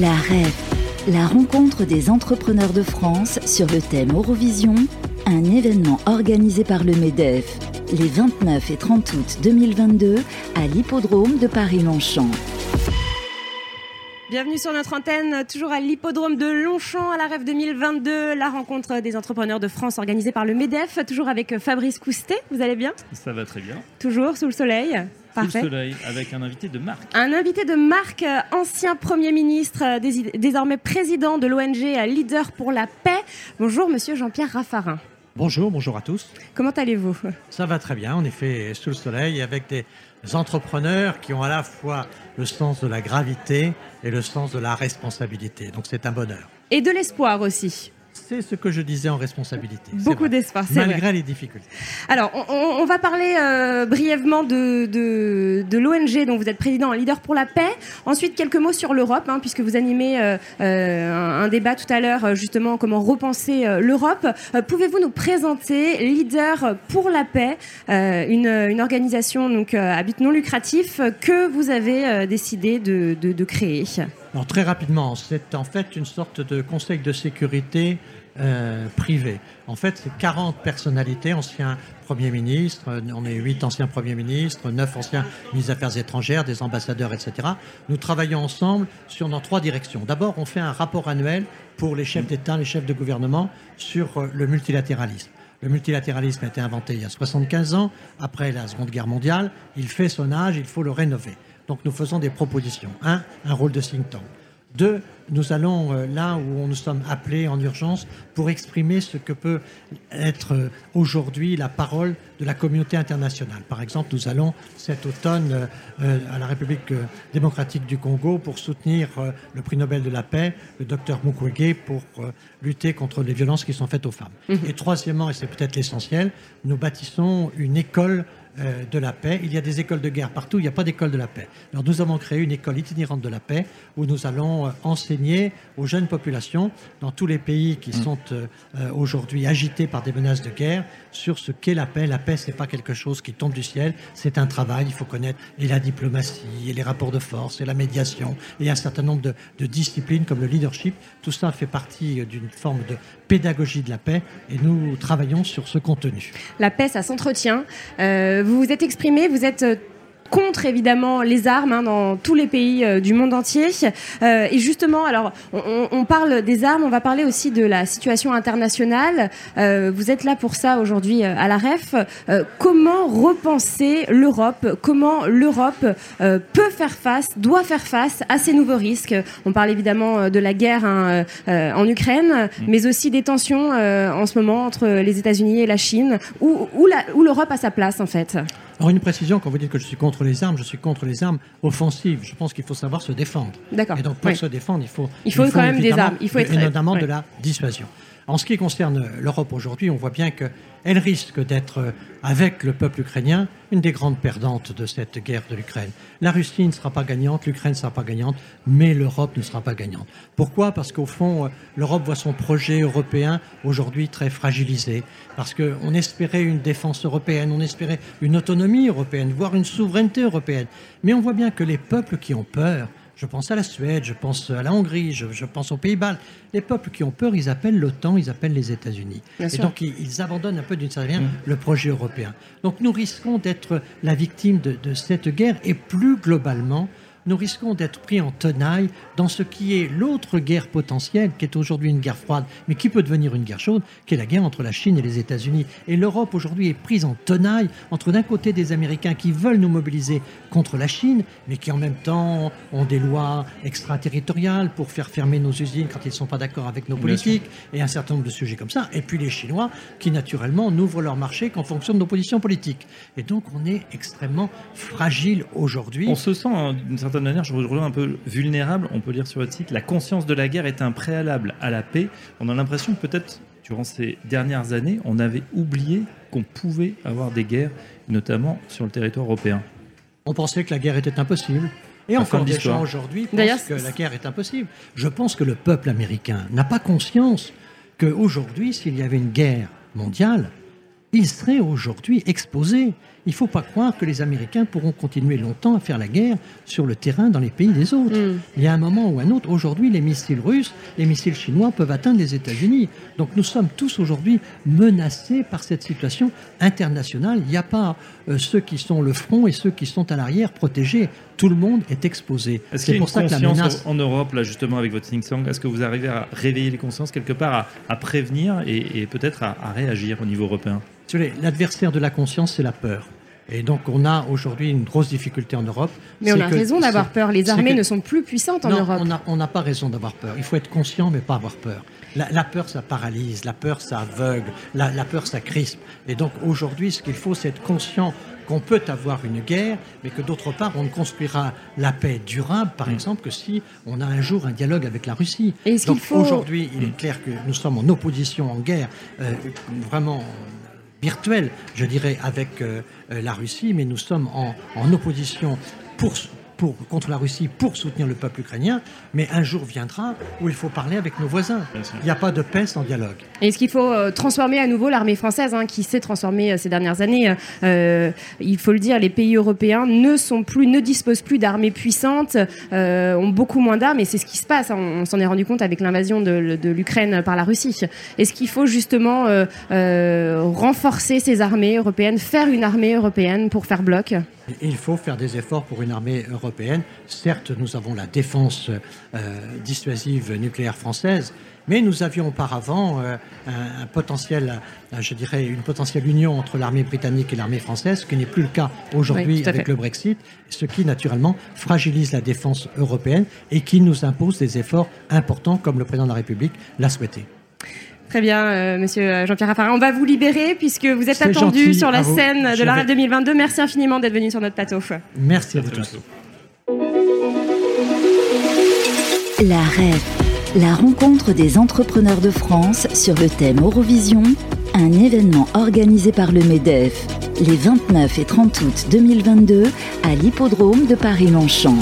La REF, la rencontre des entrepreneurs de France sur le thème Eurovision, un événement organisé par le MEDEF les 29 et 30 août 2022 à l'hippodrome de Paris-Longchamp. Bienvenue sur notre antenne, toujours à l'hippodrome de Longchamp à la REF 2022, la rencontre des entrepreneurs de France organisée par le MEDEF, toujours avec Fabrice Coustet. Vous allez bien? Ça va très bien. Toujours sous le soleil? Parfait. Sous le soleil, avec un invité de marque. Un invité de marque, ancien Premier ministre, désormais président de l'ONG Leader pour la paix. Bonjour, monsieur Jean-Pierre Raffarin. Bonjour, bonjour à tous. Comment allez-vous? Ça va très bien, en effet, sous le soleil, avec des entrepreneurs qui ont à la fois le sens de la gravité et le sens de la responsabilité. Donc c'est un bonheur. Et de l'espoir aussi. C'est ce que je disais en responsabilité. Beaucoup d'espace. Malgré les difficultés. Alors, on, va parler euh, brièvement de, de, l'ONG dont vous êtes président, leader pour la paix. Ensuite, quelques mots sur l'Europe, hein, puisque vous animez euh, euh, un, débat tout à l'heure, justement, comment repenser l'Europe. Pouvez-vous nous présenter Leader pour la paix, une, une, organisation donc, à but non lucratif que vous avez décidé de, de créer? Très rapidement, c'est en fait une sorte de conseil de sécurité euh, privé. En fait, c'est 40 personnalités, anciens premiers ministres, on est 8 anciens premiers ministres, 9 anciens ministres des Affaires étrangères, des ambassadeurs, etc. Nous travaillons ensemble sur nos trois directions. D'abord, on fait un rapport annuel pour les chefs d'État, les chefs de gouvernement sur euh, le multilatéralisme. Le multilatéralisme a été inventé il y a 75 ans, après la Seconde Guerre mondiale. Il fait son âge, il faut le rénover. Donc nous faisons des propositions. Un, un rôle de think tank. Deux, nous allons euh, là où nous sommes appelés en urgence pour exprimer ce que peut être euh, aujourd'hui la parole de la communauté internationale. Par exemple, nous allons cet automne euh, à la République démocratique du Congo pour soutenir le prix Nobel de la paix, le docteur Mukwege, pour lutter contre les violences qui sont faites aux femmes. Mmh. Et troisièmement, et c'est peut-être l'essentiel, nous bâtissons une école de la paix. Il y a des écoles de guerre partout, il n'y a pas d'école de la paix. Alors nous avons créé une école itinérante de la paix où nous allons euh, enseigner aux jeunes populations dans tous les pays qui mm. sont euh, aujourd'hui agités par des menaces de guerre sur ce qu'est la paix. La paix, ce n'est pas quelque chose qui tombe du ciel, c'est un travail, il faut connaître et la diplomatie, et les rapports de force, et la médiation, et un certain nombre de, de disciplines comme le leadership. Tout ça fait partie d'une forme de pédagogie de la paix et nous travaillons sur ce contenu. La paix, ça s'entretient. Euh, vous vous êtes exprimé, vous êtes euh, contre évidemment les armes hein, dans tous les pays euh, du monde entier. Euh, et justement, alors on, parle des armes, on va parler aussi de la situation internationale. Euh, vous êtes là pour ça aujourd'hui à la REF. comment repenser l'Europe? Comment l'Europe peut faire face, doit faire face à ces nouveaux risques? On parle évidemment de la guerre hein, en Ukraine, mm. mais aussi des tensions en ce moment entre les États-Unis et la Chine, où, où l'Europe a sa place en fait. Alors une précision, quand vous dites que je suis contre les armes, je suis contre les armes offensives. Je pense qu'il faut savoir se défendre. D'accord. Et donc pour se défendre, il faut, il faut, quand même des armes. Il faut être... Et notamment de la dissuasion. En ce qui concerne l'Europe aujourd'hui, on voit bien qu'elle risque d'être, avec le peuple ukrainien, une des grandes perdantes de cette guerre de l'Ukraine. La Russie ne sera pas gagnante, l'Ukraine ne sera pas gagnante, mais l'Europe ne sera pas gagnante. Pourquoi? Parce qu'au fond, l'Europe voit son projet européen aujourd'hui très fragilisé. Parce qu'on espérait une défense européenne, on espérait une autonomie européenne, voire une souveraineté européenne. Mais on voit bien que les peuples qui ont peur, je pense à la Suède, je pense à la Hongrie, je, pense aux Pays-Bas. Les peuples qui ont peur, ils appellent l'OTAN, ils appellent les États-Unis. Et donc, ils, abandonnent un peu d'une certaine manière mmh. le projet européen. Donc, nous risquons d'être la victime de cette guerre et plus globalement nous risquons d'être pris en tenaille dans ce qui est l'autre guerre potentielle, qui est aujourd'hui une guerre froide, mais qui peut devenir une guerre chaude, qui est la guerre entre la Chine et les États-Unis. Et l'Europe aujourd'hui est prise en tenaille entre d'un côté des Américains qui veulent nous mobiliser contre la Chine, mais qui en même temps ont des lois extraterritoriales pour faire fermer nos usines quand ils ne sont pas d'accord avec nos politiques, et un certain nombre de sujets comme ça. Et puis les Chinois qui naturellement n'ouvrent leur marché qu'en fonction de nos positions politiques. Et donc on est extrêmement fragile aujourd'hui. On se sent d'une certaine manière, je vous retrouve un peu vulnérable. On peut lire sur votre site, la conscience de la guerre est un préalable à la paix. On a l'impression que peut-être, durant ces dernières années, on avait oublié qu'on pouvait avoir des guerres, notamment sur le territoire européen. On pensait que la guerre était impossible. Et encore des gens aujourd'hui pensent que la guerre est impossible. Je pense que le peuple américain n'a pas conscience qu'aujourd'hui, s'il y avait une guerre mondiale, ils seraient aujourd'hui exposés. Il ne faut pas croire que les Américains pourront continuer longtemps à faire la guerre sur le terrain dans les pays des autres. Mm. Il y a un moment ou un autre, aujourd'hui, les missiles russes, les missiles chinois peuvent atteindre les États-Unis. Donc nous sommes tous aujourd'hui menacés par cette situation internationale. Il n'y a pas euh, ceux qui sont le front et ceux qui sont à l'arrière protégés. Tout le monde est exposé. Est-ce qu'il y a C'est une pour ça que la conscience menace. en Europe, là, justement, avec votre think tank Est-ce que vous arrivez à réveiller les consciences quelque part, à, à prévenir et, et peut-être à, à réagir au niveau européen? L'adversaire de la conscience, c'est la peur. Et donc on a aujourd'hui une grosse difficulté en Europe. Mais on a que- raison d'avoir peur. Les armées que- ne sont plus puissantes en non, Europe. on n'a on n'a pas raison d'avoir peur. Il faut être conscient, mais pas avoir peur. La, la peur, ça paralyse. La peur, ça aveugle. La, la peur, ça crispe. Et donc aujourd'hui, ce qu'il faut, c'est être conscient qu'on peut avoir une guerre, mais que d'autre part, on ne construira la paix durable, par exemple, que si on a un jour un dialogue avec la Russie. Et Donc faut- aujourd'hui, il est clair que nous sommes en opposition, en guerre, euh, vraiment virtuelle, je dirais, avec euh, euh, la Russie, mais nous sommes en, en opposition pour, pour, contre la Russie pour soutenir le peuple ukrainien. Mais un jour viendra où il faut parler avec nos voisins. Il n'y a pas de paix sans dialogue. Est-ce qu'il faut euh, transformer à nouveau l'armée française, hein, qui s'est transformée euh, ces dernières années euh, Il faut le dire, les pays européens ne sont plus, ne disposent plus d'armées puissantes, euh, ont beaucoup moins d'armes, et c'est ce qui se passe. hein. On, s'en est rendu compte avec l'invasion de, de l'Ukraine par la Russie. Est-ce qu'il faut justement euh, euh, renforcer ces armées européennes, faire une armée européenne pour faire bloc? Il faut faire des efforts pour une armée européenne. Certes, nous avons la défense euh, dissuasive nucléaire française, mais nous avions auparavant euh, un, un potentiel, euh, je dirais, une potentielle union entre l'armée britannique et l'armée française, ce qui n'est plus le cas aujourd'hui Oui, avec fait. le Brexit, ce qui naturellement fragilise la défense européenne et qui nous impose des efforts importants, comme le président de la République l'a souhaité. Très bien, euh, monsieur Jean-Pierre Raffarin. On va vous libérer puisque vous êtes attendu gentil, sur la scène de Je la vais- RAF 2022. Merci infiniment d'être venu sur notre plateau. Merci à vous tous. La REF, la rencontre des entrepreneurs de France sur le thème Eurovision, un événement organisé par le MEDEF les 29 et 30 août 2022 à l'hippodrome de Paris-Longchamp.